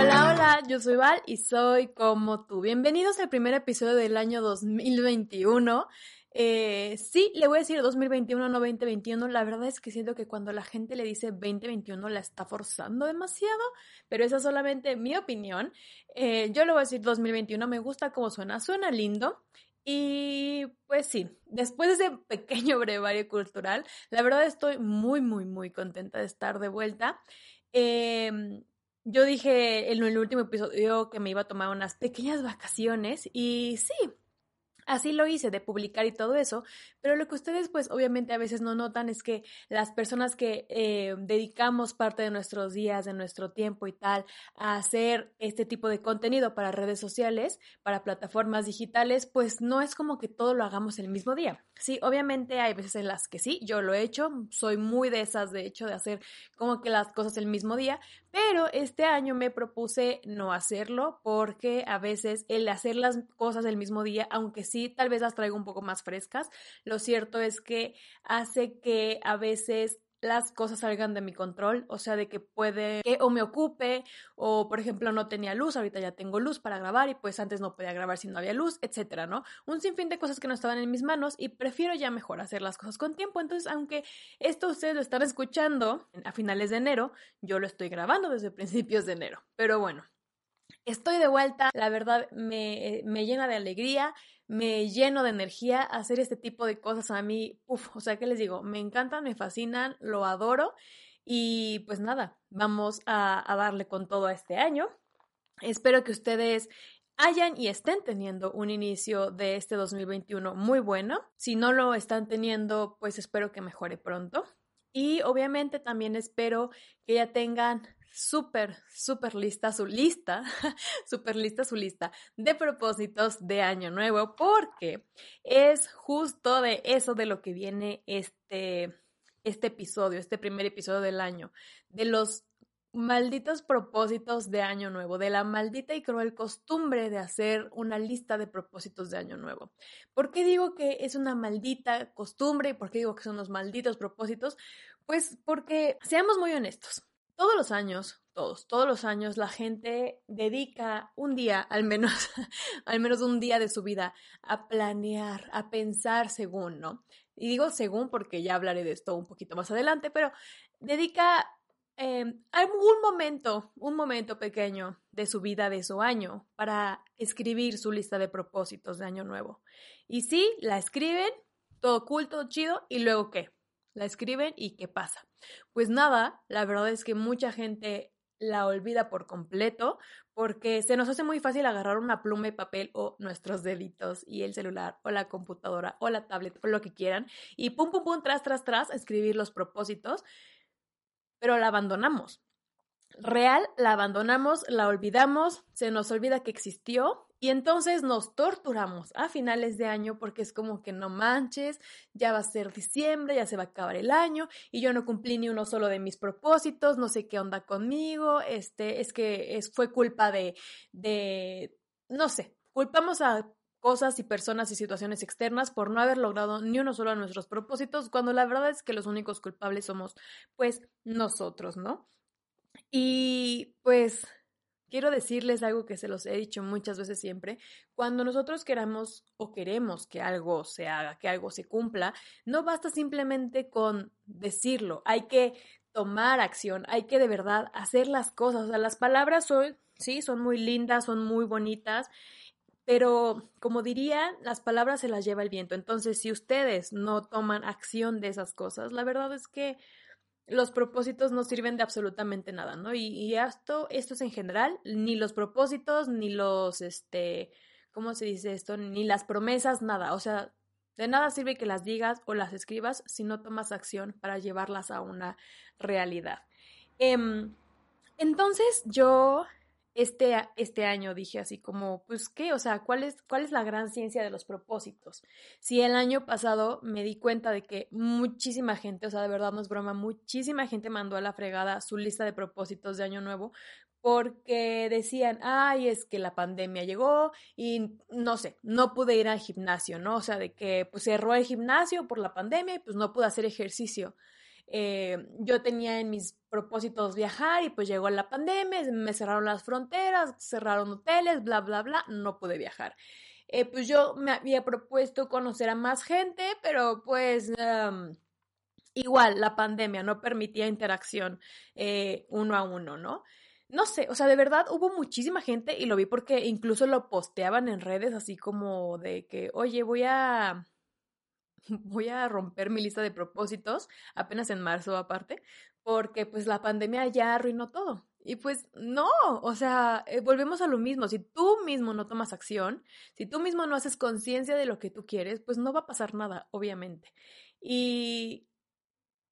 Hola, hola, yo soy Val y soy como tú. Bienvenidos al primer episodio del año 2021. Eh, sí, le voy a decir 2021, no 2021. La verdad es que siento que cuando la gente le dice 2021 la está forzando demasiado, pero esa es solamente mi opinión. Eh, yo le voy a decir 2021, me gusta cómo suena, suena lindo. Y pues sí, después de ese pequeño brevario cultural, la verdad estoy muy, muy, muy contenta de estar de vuelta. Eh, yo dije en el último episodio que me iba a tomar unas pequeñas vacaciones y sí, Así lo hice, de publicar y todo eso, pero lo que ustedes pues obviamente a veces no notan es que las personas que eh, dedicamos parte de nuestros días, de nuestro tiempo y tal, a hacer este tipo de contenido para redes sociales, para plataformas digitales, pues no es como que todo lo hagamos el mismo día. Sí, obviamente hay veces en las que sí, yo lo he hecho, soy muy de esas de hecho de hacer como que las cosas el mismo día, pero este año me propuse no hacerlo porque a veces el hacer las cosas el mismo día, aunque sí tal vez las traigo un poco más frescas, lo cierto es que hace que a veces las cosas salgan de mi control, o sea, de que puede que o me ocupe o por ejemplo no tenía luz, ahorita ya tengo luz para grabar y pues antes no podía grabar si no había luz, etcétera, ¿no? Un sinfín de cosas que no estaban en mis manos y prefiero ya mejor hacer las cosas con tiempo, entonces aunque esto ustedes lo están escuchando a finales de enero, yo lo estoy grabando desde principios de enero, pero bueno, Estoy de vuelta, la verdad me, me, llena de alegría, me lleno de energía hacer este tipo de cosas a mí, uf, o sea, ¿qué les digo? Me encantan, me fascinan, lo adoro y pues nada, vamos a, a darle con todo a este año. Espero que ustedes hayan y estén teniendo un inicio de este 2021 muy bueno. Si no lo están teniendo, pues espero que mejore pronto. Y obviamente también espero que ya tengan súper, súper lista su lista, súper lista su lista de propósitos de año nuevo, porque es justo de eso de lo que viene este, este episodio, este primer episodio del año, de los malditos propósitos de año nuevo, de la maldita y cruel costumbre de hacer una lista de propósitos de año nuevo. ¿Por qué digo que es una maldita costumbre y por qué digo que son los malditos propósitos? Pues porque, seamos muy honestos, todos los años, todos, todos los años la gente dedica un día, al menos, al menos un día de su vida, a planear, a pensar según, ¿no? Y digo según porque ya hablaré de esto un poquito más adelante, pero dedica eh, algún momento, un momento pequeño de su vida, de su año, para escribir su lista de propósitos de año nuevo. Y sí, la escriben, todo cool, todo chido, y luego qué? La escriben y ¿qué pasa? Pues nada, la verdad es que mucha gente la olvida por completo porque se nos hace muy fácil agarrar una pluma y papel o nuestros deditos y el celular o la computadora o la tablet o lo que quieran y pum, pum, pum, tras, tras, tras, escribir los propósitos, pero la abandonamos. Real, la abandonamos, la olvidamos, se nos olvida que existió y entonces nos torturamos a finales de año porque es como que no manches, ya va a ser diciembre, ya se va a acabar el año y yo no cumplí ni uno solo de mis propósitos, no sé qué onda conmigo, este, es que es, fue culpa de, de, no sé, culpamos a cosas y personas y situaciones externas por no haber logrado ni uno solo de nuestros propósitos, cuando la verdad es que los únicos culpables somos pues nosotros, ¿no? Y pues quiero decirles algo que se los he dicho muchas veces siempre. Cuando nosotros queramos o queremos que algo se haga, que algo se cumpla, no basta simplemente con decirlo, hay que tomar acción, hay que de verdad hacer las cosas. O sea, las palabras son, sí, son muy lindas, son muy bonitas, pero como dirían, las palabras se las lleva el viento. Entonces, si ustedes no toman acción de esas cosas, la verdad es que los propósitos no sirven de absolutamente nada, ¿no? Y, esto, esto es en general, ni los propósitos, ni los, este, ¿cómo se dice esto? Ni las promesas, nada. O sea, de nada sirve que las digas o las escribas si no tomas acción para llevarlas a una realidad. Em, entonces yo este, este año dije así como, pues qué, o sea, ¿cuál es, ¿cuál es la gran ciencia de los propósitos? Si el año pasado me di cuenta de que muchísima gente, o sea, de verdad no es broma, muchísima gente mandó a la fregada su lista de propósitos de año nuevo porque decían, ay, es que la pandemia llegó y no sé, no pude ir al gimnasio, ¿no? O sea, de que pues cerró el gimnasio por la pandemia y pues no pude hacer ejercicio. Eh, yo tenía en mis propósitos viajar y pues llegó la pandemia, me cerraron las fronteras, cerraron hoteles, bla, bla, bla, no pude viajar. Eh, pues yo me había propuesto conocer a más gente, pero pues igual la pandemia no permitía interacción eh, uno a uno, ¿no? No sé, o sea, de verdad hubo muchísima gente y lo vi porque incluso lo posteaban en redes así como de que, oye, voy a voy a romper mi lista de propósitos apenas en marzo aparte, porque pues la pandemia ya arruinó todo. Y pues no, o sea, eh, volvemos a lo mismo, si tú mismo no tomas acción, si tú mismo no haces conciencia de lo que tú quieres, pues no va a pasar nada, obviamente. Y,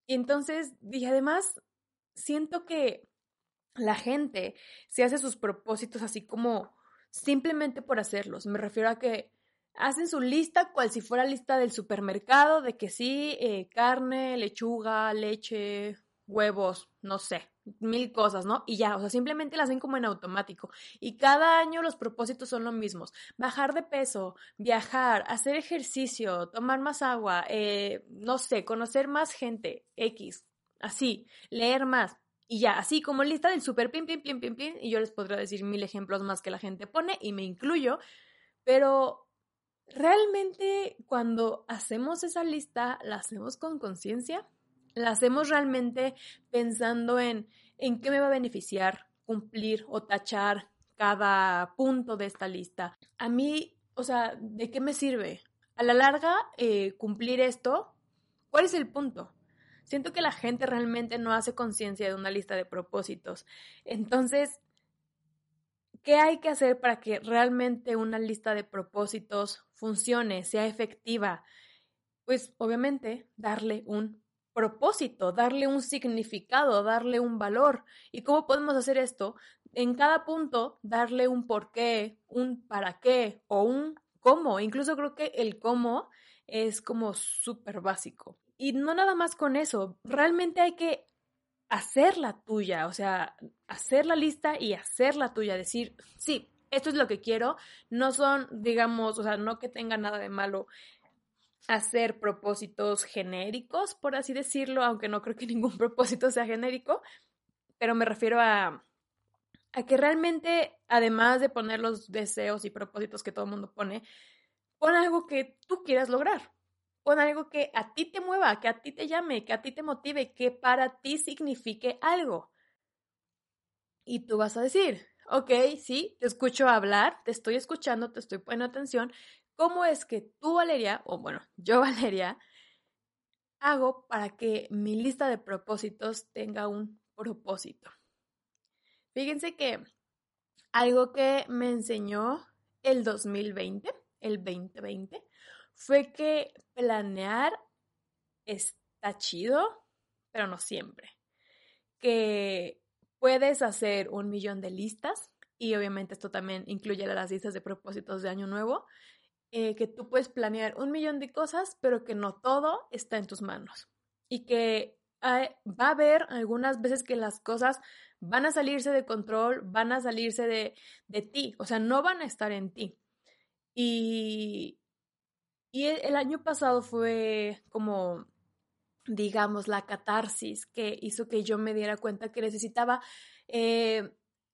entonces, y además, siento que la gente se hace sus propósitos así como simplemente por hacerlos. Me refiero a que hacen su lista cual si fuera lista del supermercado de que sí, eh, carne, lechuga, leche, huevos, no sé, mil cosas, ¿no? Y ya, o sea, simplemente las ven como en automático. Y cada año los propósitos son los mismos. Bajar de peso, viajar, hacer ejercicio, tomar más agua, eh, no sé, conocer más gente, X, así, leer más. Y ya, así como lista del super pim, pim, pim, pim, pim, y yo les podría decir mil ejemplos más que la gente pone, y me incluyo, pero realmente cuando hacemos esa lista, la hacemos con conciencia, la hacemos realmente pensando en en qué me va a beneficiar cumplir o tachar cada punto de esta lista. A mí, o sea, ¿de qué me sirve? A la larga, eh, cumplir esto, ¿cuál es el punto? Siento que la gente realmente no hace conciencia de una lista de propósitos. Entonces, ¿Qué hay que hacer para que realmente una lista de propósitos funcione, sea efectiva? Pues obviamente darle un propósito, darle un significado, darle un valor. ¿Y cómo podemos hacer esto? En cada punto, darle un por qué, un para qué o un cómo. Incluso creo que el cómo es como súper básico. Y no nada más con eso, realmente hay que hacer la tuya, o sea, hacer la lista y hacer la tuya, decir, sí, esto es lo que quiero, no son, digamos, o sea, no que tenga nada de malo hacer propósitos genéricos, por así decirlo, aunque no creo que ningún propósito sea genérico, pero me refiero a, a que realmente, además de poner los deseos y propósitos que todo el mundo pone, pon algo que tú quieras lograr con algo que a ti te mueva, que a ti te llame, que a ti te motive, que para ti signifique algo. Y tú vas a decir, ok, sí, te escucho hablar, te estoy escuchando, te estoy poniendo atención. ¿Cómo es que tú, Valeria, o bueno, yo, Valeria, hago para que mi lista de propósitos tenga un propósito? Fíjense que algo que me enseñó el 2020, el 2020, fue que planear está chido, pero no siempre. Que puedes hacer un millón de listas y obviamente esto también incluye las listas de propósitos de año nuevo, eh, que tú puedes planear un millón de cosas, pero que no todo está en tus manos y que va a haber algunas veces que las cosas van a salirse de control, van a salirse de, de ti, o sea, no van a estar en ti. Y, y el, año pasado fue como, digamos, la catarsis que hizo que yo me diera cuenta que necesitaba, eh,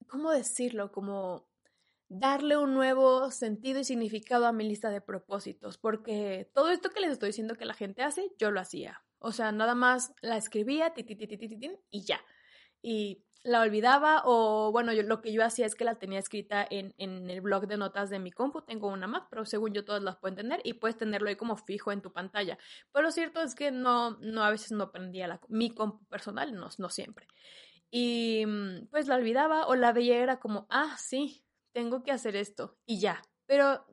¿cómo decirlo? Como darle un nuevo sentido y significado a mi lista de propósitos, porque todo esto que les estoy diciendo que la gente hace, yo lo hacía. O sea, nada más la escribía, y ya. Y la olvidaba o bueno, yo, lo que yo hacía es que la tenía escrita en, en, el blog de notas de mi compu, tengo una Mac, pero según yo todas las pueden tener y puedes tenerlo ahí como fijo en tu pantalla. Pero lo cierto es que no, no a veces no prendía la, mi compu personal, no, no siempre. Y mm, pues la olvidaba o la veía era como, ah, sí, tengo que hacer esto y ya. Pero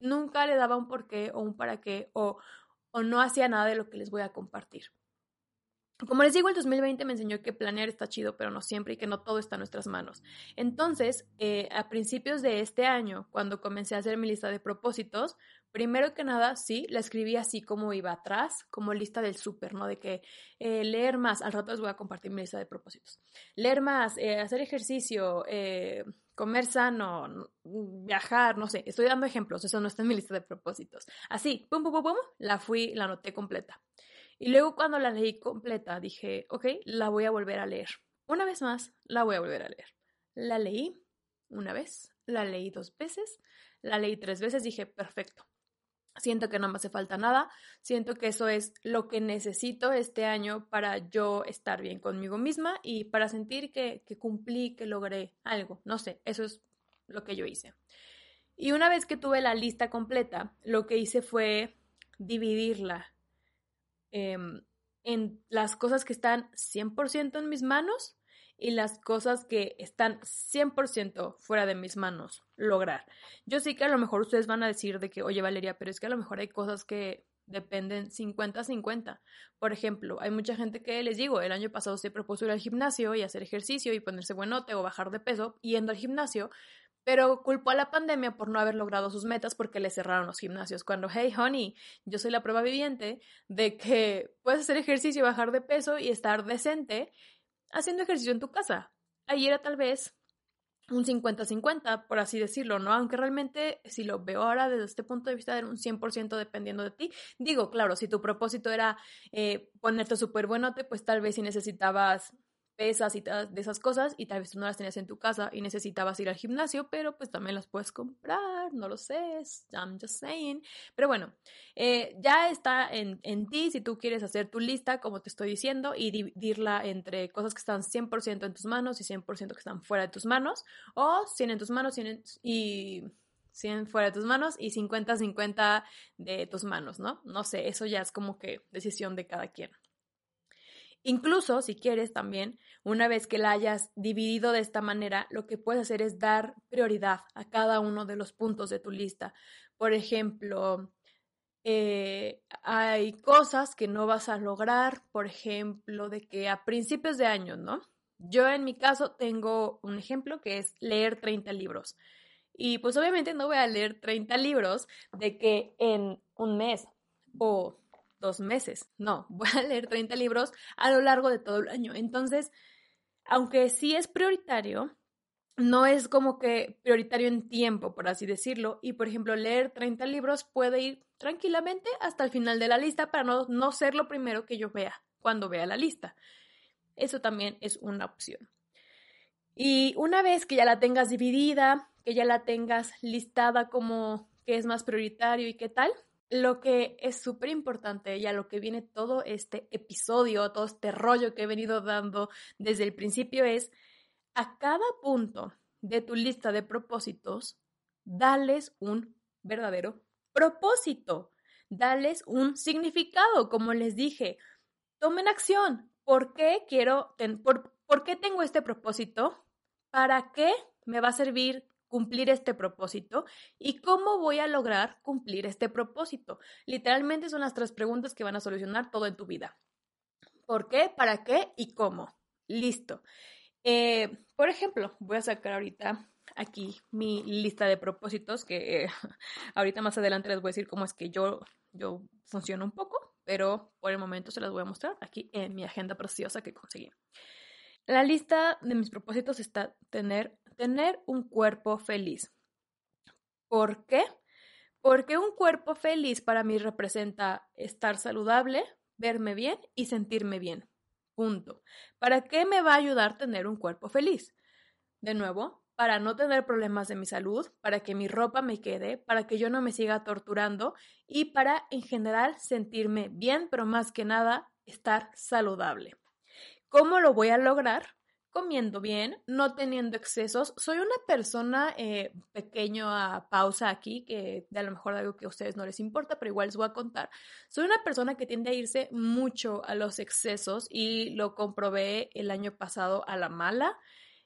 nunca le daba un por qué o un para qué o, o no hacía nada de lo que les voy a compartir. Como les digo, el 2020 me enseñó que planear está chido, pero no siempre y que no todo está en nuestras manos. Entonces, eh, a principios de este año, cuando comencé a hacer mi lista de propósitos, primero que nada, sí, la escribí así como iba atrás, como lista del súper, ¿no? De que eh, leer más, al rato les voy a compartir mi lista de propósitos. Leer más, eh, hacer ejercicio, comer sano, viajar, no sé, estoy dando ejemplos, eso no está en mi lista de propósitos. Así, pum, pum, pum, pum, la fui, la anoté completa. Y luego cuando la leí completa, dije, ok, la voy a volver a leer. Una vez más, la voy a volver a leer. La leí una vez, la leí dos veces, la leí tres veces, dije, perfecto. Siento que no me hace falta nada, siento que eso es lo que necesito este año para yo estar bien conmigo misma y para sentir que, que cumplí, que logré algo. No sé, eso es lo que yo hice. Y una vez que tuve la lista completa, lo que hice fue dividirla Em, en las cosas que están 100% en mis manos y las cosas que están 100% fuera de mis manos lograr. Yo sé que a lo mejor ustedes van a decir de que, oye Valeria, pero es que a lo mejor hay cosas que dependen 50-50. Por ejemplo, hay mucha gente que les digo, el año pasado se propuso ir al gimnasio y hacer ejercicio y ponerse buenote o bajar de peso yendo al gimnasio, pero culpó a la pandemia por no haber logrado sus metas porque le cerraron los gimnasios. Cuando, hey, honey, yo soy la prueba viviente de que puedes hacer ejercicio, bajar de peso y estar decente haciendo ejercicio en tu casa. Ahí era tal vez un 50-50, por así decirlo, ¿no? Aunque realmente, si lo veo ahora desde este punto de vista, era un 100% dependiendo de ti. Digo, claro, si tu propósito era eh, ponerte súper buenote, pues tal vez si necesitabas pesas y de esas cosas y tal vez tú no las tenías en tu casa y necesitabas ir al gimnasio, pero pues también las puedes comprar, no lo sé, I'm just saying. Pero bueno, eh, ya está en, en, ti si tú quieres hacer tu lista, como te estoy diciendo, y dividirla entre cosas que están 100% en tus manos y 100% que están fuera de tus manos, o 100 en tus manos y 100 fuera de tus manos y 50-50 de tus manos, ¿no? No sé, eso ya es como que decisión de cada quien. Incluso, si quieres también, una vez que la hayas dividido de esta manera, lo que puedes hacer es dar prioridad a cada uno de los puntos de tu lista. Por ejemplo, eh, hay cosas que no vas a lograr, por ejemplo, de que a principios de año, ¿no? Yo en mi caso tengo un ejemplo que es leer 30 libros. Y pues obviamente no voy a leer 30 libros de que en un mes o dos meses. No, voy a leer 30 libros a lo largo de todo el año. Entonces, aunque sí es prioritario, no es como que prioritario en tiempo, por así decirlo. Y, por ejemplo, leer 30 libros puede ir tranquilamente hasta el final de la lista para no, no ser lo primero que yo vea cuando vea la lista. Eso también es una opción. Y una vez que ya la tengas dividida, que ya la tengas listada como que es más prioritario y qué tal, lo que es súper importante y a lo que viene todo este episodio, todo este rollo que he venido dando desde el principio es a cada punto de tu lista de propósitos, dales un verdadero propósito, dales un significado, como les dije, tomen acción. ¿Por qué quiero, por, por qué tengo este propósito? ¿Para qué me va a servir cumplir este propósito y cómo voy a lograr cumplir este propósito. Literalmente son las tres preguntas que van a solucionar todo en tu vida. ¿Por qué? ¿Para qué? ¿Y cómo? Listo. Eh, por ejemplo, voy a sacar ahorita aquí mi lista de propósitos que ahorita más adelante les voy a decir cómo es que yo, yo funciono un poco, pero por el momento se las voy a mostrar aquí en mi agenda preciosa que conseguí. La lista de mis propósitos está tener tener un cuerpo feliz. ¿Por qué? Porque un cuerpo feliz para mí representa estar saludable, verme bien y sentirme bien. Punto. ¿Para qué me va a ayudar tener un cuerpo feliz? De nuevo, para no tener problemas de mi salud, para que mi ropa me quede, para que yo no me siga torturando y para en general sentirme bien, pero más que nada estar saludable. ¿Cómo lo voy a lograr? Comiendo bien, no teniendo excesos. Soy una persona, eh, pequeño a pausa aquí, que de a lo mejor algo que a ustedes no les importa, pero igual les voy a contar. Soy una persona que tiende a irse mucho a los excesos y lo comprobé el año pasado a la mala.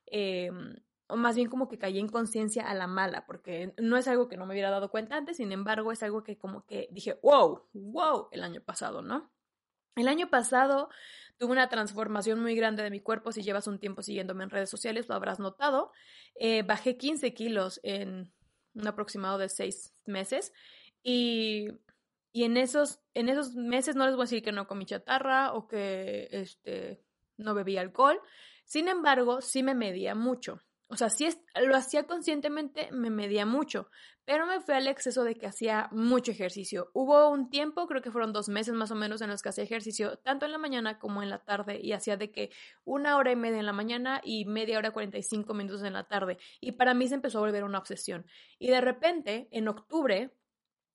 Em, o más bien como que caí en conciencia a la mala, porque no es algo que no me hubiera dado cuenta antes, sin embargo es algo que como que dije, wow, wow, el año pasado, ¿no? El año pasado tuve una transformación muy grande de mi cuerpo. Si llevas un tiempo siguiéndome en redes sociales, lo habrás notado. Eh, bajé 15 kilos en un aproximado de seis meses. Y, y, en, esos, en esos meses no les voy a decir que no comí chatarra o que este, no bebí alcohol. Sin embargo, sí me medía mucho. O sea, si lo hacía conscientemente, me medía mucho, pero me fui al exceso de que hacía mucho ejercicio. Hubo un tiempo, creo que fueron dos meses más o menos, en los que hacía ejercicio tanto en la mañana como en la tarde y hacía de que una hora y media en la mañana y media hora 45 minutos en la tarde. Y para mí se empezó a volver una obsesión. Y de repente, en octubre,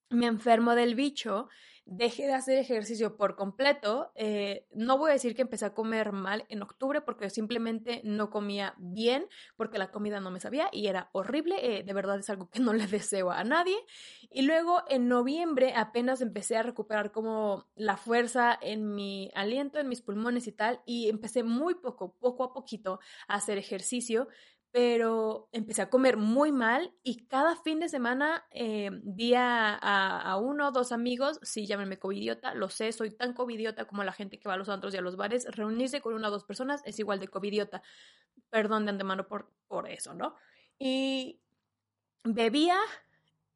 me enfermo del bicho dejé de hacer ejercicio por completo. Eh, no voy a decir que empecé a comer mal en octubre porque simplemente no comía bien, porque la comida no me sabía y era horrible. Eh, de verdad es algo que no le deseo a nadie. Y luego en noviembre apenas empecé a recuperar como la fuerza en mi aliento, en mis pulmones y tal. Y empecé muy poco, poco a poquito a hacer ejercicio pero empecé a comer muy mal y cada fin de semana eh, vi a, uno o dos amigos, sí, llámenme covidiota, lo sé, soy tan covidiota como la gente que va a los antros y a los bares, reunirse con una o dos personas es igual de covidiota, perdón de antemano por, por eso, ¿no? Y bebía,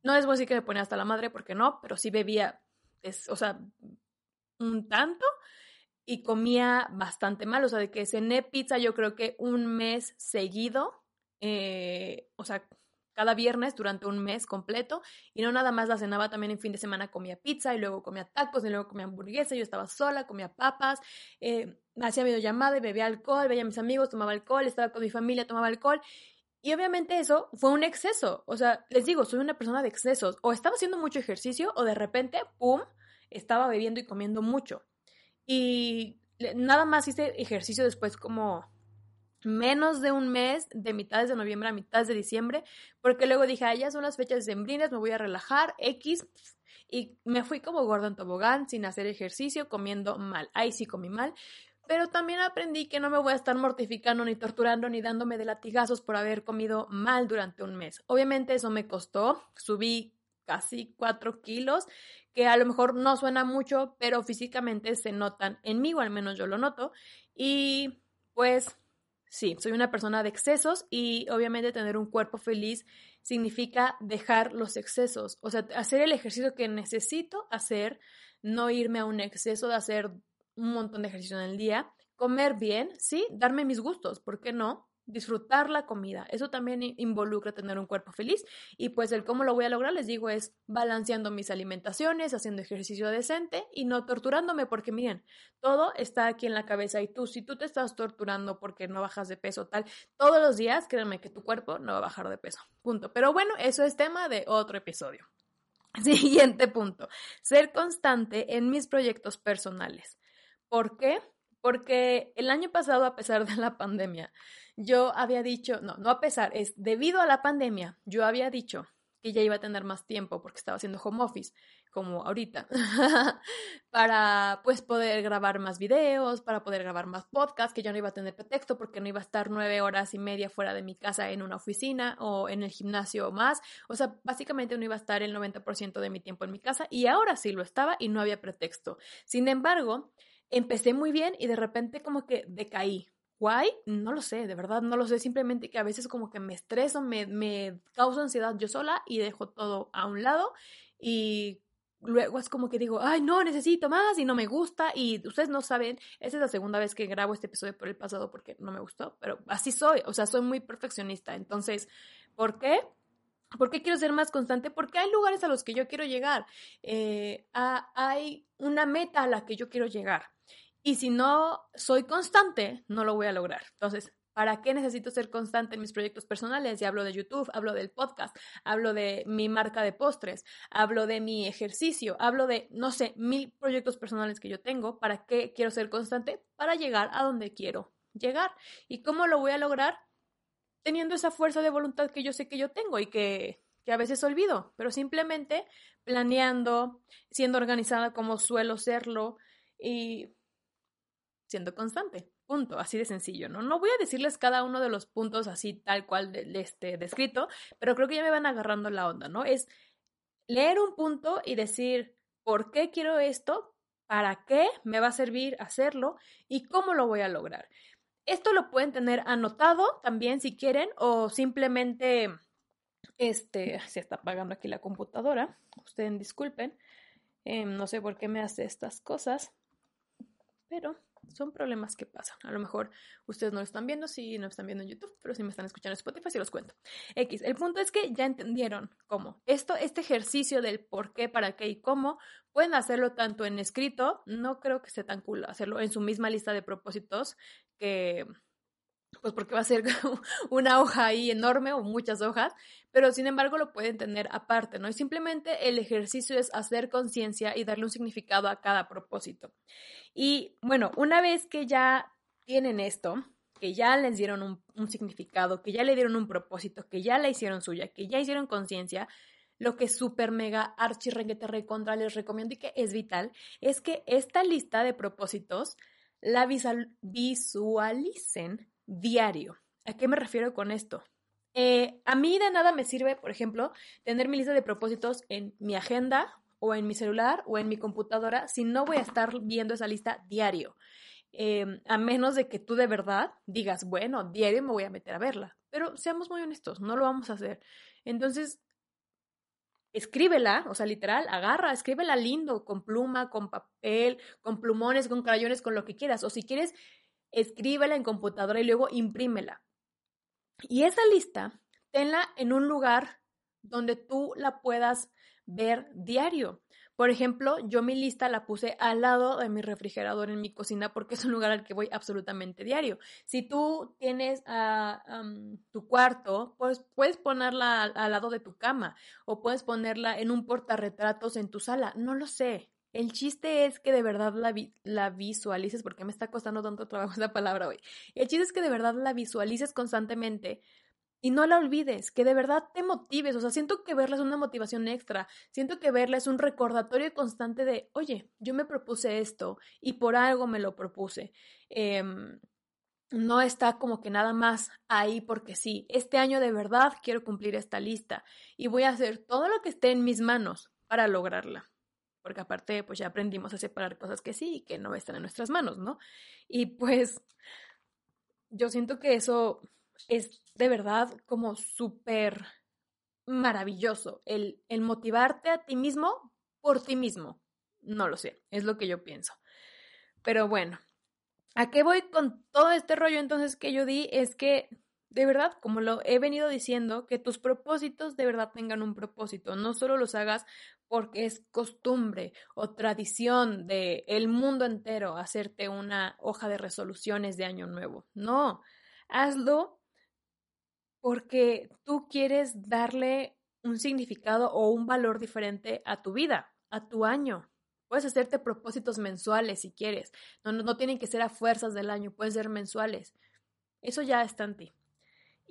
no es decir que me ponía hasta la madre porque no, pero sí bebía, es, o sea, un tanto y comía bastante mal, o sea, de que cené pizza yo creo que un mes seguido eh, o sea, cada viernes durante un mes completo y no nada más la cenaba, también en fin de semana comía pizza y luego comía tacos y luego comía hamburguesa, yo estaba sola, comía papas, eh, hacía videollamada y bebía alcohol, veía a mis amigos, tomaba alcohol, estaba con mi familia, tomaba alcohol. Y obviamente eso fue un exceso. O sea, les digo, soy una persona de excesos. O estaba haciendo mucho ejercicio o de repente, ¡pum!, estaba bebiendo y comiendo mucho. Y nada más hice ejercicio después como menos de un mes, de mitades de noviembre a mitades de diciembre, porque luego dije, ah, ya son las fechas sembrinas, me voy a relajar, X, y me fui como gordo en tobogán, sin hacer ejercicio, comiendo mal. Ahí sí comí mal, pero también aprendí que no me voy a estar mortificando, ni torturando, ni dándome de latigazos por haber comido mal durante un mes. Obviamente eso me costó, subí casi cuatro kilos, que a lo mejor no suena mucho, pero físicamente se notan en mí, o al menos yo lo noto, y pues Sí, soy una persona de excesos y obviamente tener un cuerpo feliz significa dejar los excesos, o sea, hacer el ejercicio que necesito hacer, no irme a un exceso de hacer un montón de ejercicio en el día, comer bien, sí, darme mis gustos, ¿por qué no? Disfrutar la comida. Eso también involucra tener un cuerpo feliz y pues el cómo lo voy a lograr, les digo, es balanceando mis alimentaciones, haciendo ejercicio decente y no torturándome porque miren, todo está aquí en la cabeza y tú, si tú te estás torturando porque no bajas de peso tal, todos los días, créanme que tu cuerpo no va a bajar de peso. Punto. Pero bueno, eso es tema de otro episodio. Siguiente punto, ser constante en mis proyectos personales. ¿Por qué? Porque el año pasado, a pesar de la pandemia, yo había dicho, no, no a pesar, es debido a la pandemia, yo había dicho que ya iba a tener más tiempo porque estaba haciendo home office, como ahorita, para pues poder grabar más videos, para poder grabar más podcasts, que ya no iba a tener pretexto porque no iba a estar nueve horas y media fuera de mi casa en una oficina o en el gimnasio o más. O sea, básicamente no iba a estar el 90% de mi tiempo en mi casa y ahora sí lo estaba y no había pretexto. Sin embargo, empecé muy bien y de repente como que decaí. ¿Why? No lo sé, de verdad no lo sé. Simplemente que a veces como que me estreso, me, me causo ansiedad yo sola y dejo todo a un lado y luego es como que digo, ay, no, necesito más y no me gusta. Y ustedes no saben, esa es la segunda vez que grabo este episodio por el pasado porque no me gustó, pero así soy, o sea, soy muy perfeccionista. Entonces, ¿por qué? ¿Por qué quiero ser más constante? Porque hay lugares a los que yo quiero llegar. Eh, hay una meta a la que yo quiero llegar. Y si no soy constante, no lo voy a lograr. Entonces, ¿para qué necesito ser constante en mis proyectos personales? Y hablo de YouTube, hablo del podcast, hablo de mi marca de postres, hablo de mi ejercicio, hablo de, no sé, mil proyectos personales que yo tengo. ¿Para qué quiero ser constante? Para llegar a donde quiero llegar. ¿Y cómo lo voy a lograr? Teniendo esa fuerza de voluntad que yo sé que yo tengo y que, que a veces olvido, pero simplemente planeando, siendo organizada como suelo serlo y siendo constante. Punto, así de sencillo, ¿no? No voy a decirles cada uno de los puntos así tal cual este descrito, pero creo que ya me van agarrando la onda, ¿no? Es leer un punto y decir, ¿por qué quiero esto? ¿Para qué me va a servir hacerlo? ¿Y cómo lo voy a lograr? Esto lo pueden tener anotado también si quieren o simplemente, este, se está apagando aquí la computadora, ustedes disculpen, em, no sé por qué me hace estas cosas, pero son problemas que pasan. A lo mejor ustedes no lo están viendo si no lo están viendo en YouTube, pero si me están escuchando en Spotify, sí los cuento. X, el punto es que ya entendieron cómo. Esto, este ejercicio del por qué, para qué y cómo, pueden hacerlo tanto en escrito, no creo que sea tan cool hacerlo en su misma lista de propósitos que pues porque va a ser una hoja ahí enorme o muchas hojas, pero sin embargo lo pueden tener aparte, ¿no? Y simplemente el ejercicio es hacer conciencia y darle un significado a cada propósito. Y bueno, una vez que ya tienen esto, que ya les dieron un, significado, que ya le dieron un propósito, que ya la hicieron suya, que ya hicieron conciencia, lo que super mega archi reguete recontra les recomiendo y que es vital es que esta lista de propósitos la visualicen diario. ¿A qué me refiero con esto? Eh, a mí de nada me sirve, por ejemplo, tener mi lista de propósitos en mi agenda o en mi celular o en mi computadora si no voy a estar viendo esa lista diario. Em, a menos de que tú de verdad digas, bueno, diario me voy a meter a verla. Pero seamos muy honestos, no lo vamos a hacer. Entonces, escríbela, o sea, literal, agarra, escríbela lindo, con pluma, con papel, con plumones, con crayones, con lo que quieras. O si quieres escríbela en computadora y luego imprímela. Y esa lista, tenla en un lugar donde tú la puedas ver diario. Por ejemplo, yo mi lista la puse al lado de mi refrigerador en mi cocina porque es un lugar al que voy absolutamente diario. Si tú tienes ah, tu cuarto, pues puedes ponerla al, al, lado de tu cama o puedes ponerla en un portarretratos en tu sala. No lo sé. El chiste es que de verdad la, visualices, porque me está costando tanto trabajo esa palabra hoy. El chiste es que de verdad la visualices constantemente y no la olvides, que de verdad te motives. O sea, siento que verla es una motivación extra. Siento que verla es un recordatorio constante de, oye, yo me propuse esto y por algo me lo propuse. Em, no está como que nada más ahí porque sí. Este año de verdad quiero cumplir esta lista y voy a hacer todo lo que esté en mis manos para lograrla porque aparte pues ya aprendimos a separar cosas que sí y que no están en nuestras manos, ¿no? Y pues yo siento que eso es de verdad como súper maravilloso, el, el motivarte a ti mismo por ti mismo. No lo sé, es lo que yo pienso. Pero bueno, ¿a qué voy con todo este rollo entonces que yo di? Es que de verdad, como lo he venido diciendo, que tus propósitos de verdad tengan un propósito, no solo los hagas porque es costumbre o tradición de el mundo entero hacerte una hoja de resoluciones de año nuevo. No, hazlo porque tú quieres darle un significado o un valor diferente a tu vida, a tu año. Puedes hacerte propósitos mensuales si quieres. No, no, no tienen que ser a fuerzas del año, pueden ser mensuales. Eso ya está en ti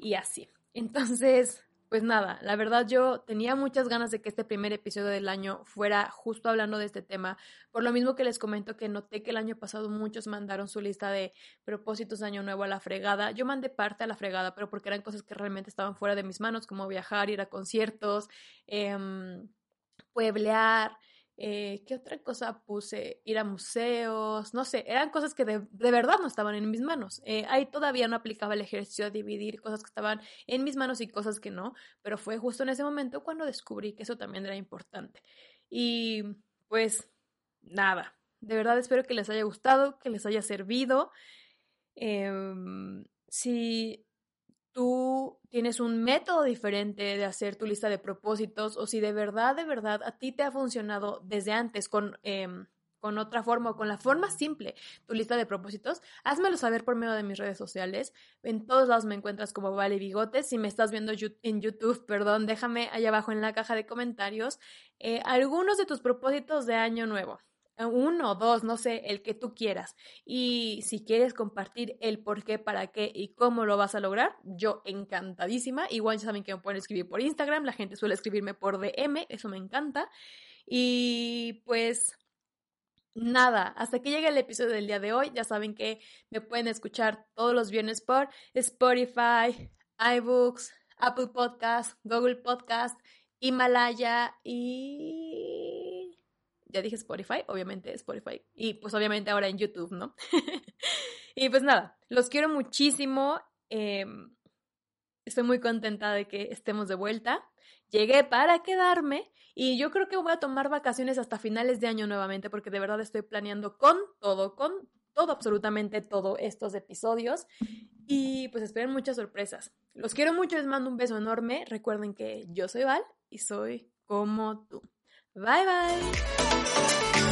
y así. Entonces, pues nada, la verdad yo tenía muchas ganas de que este primer episodio del año fuera justo hablando de este tema, por lo mismo que les comento que noté que el año pasado muchos mandaron su lista de propósitos de año nuevo a la fregada. Yo mandé parte a la fregada, pero porque eran cosas que realmente estaban fuera de mis manos, como viajar, ir a conciertos, eh, pueblear, eh, ¿Qué otra cosa puse? Ir a museos, no sé, eran cosas que de, verdad no estaban en mis manos. Eh, ahí todavía no aplicaba el ejercicio de dividir cosas que estaban en mis manos y cosas que no, pero fue justo en ese momento cuando descubrí que eso también era importante. Y pues nada, de verdad espero que les haya gustado, que les haya servido. Em, si tú tienes un método diferente de hacer tu lista de propósitos o si de verdad, de verdad a ti te ha funcionado desde antes con, em, con otra forma o con la forma simple tu lista de propósitos, házmelo saber por medio de mis redes sociales. En todos lados me encuentras como Vale Bigotes. Si me estás viendo en YouTube, perdón, déjame allá abajo en la caja de comentarios eh, algunos de tus propósitos de año nuevo uno, dos, no sé, el que tú quieras. Y si quieres compartir el por qué, para qué y cómo lo vas a lograr, yo encantadísima. Igual ya saben que me pueden escribir por Instagram, la gente suele escribirme por DM, eso me encanta. Y pues nada, hasta que llegue el episodio del día de hoy, ya saben que me pueden escuchar todos los viernes por Spotify, iBooks, Apple Podcast, Google Podcast, Himalaya y... Ya dije Spotify, obviamente Spotify. Y pues obviamente ahora en YouTube, ¿no? y pues nada, los quiero muchísimo. Em, estoy muy contenta de que estemos de vuelta. Llegué para quedarme y yo creo que voy a tomar vacaciones hasta finales de año nuevamente porque de verdad estoy planeando con todo, con todo, absolutamente todo estos episodios. Y pues esperen muchas sorpresas. Los quiero mucho, les mando un beso enorme. Recuerden que yo soy Val y soy como tú. Bye bye.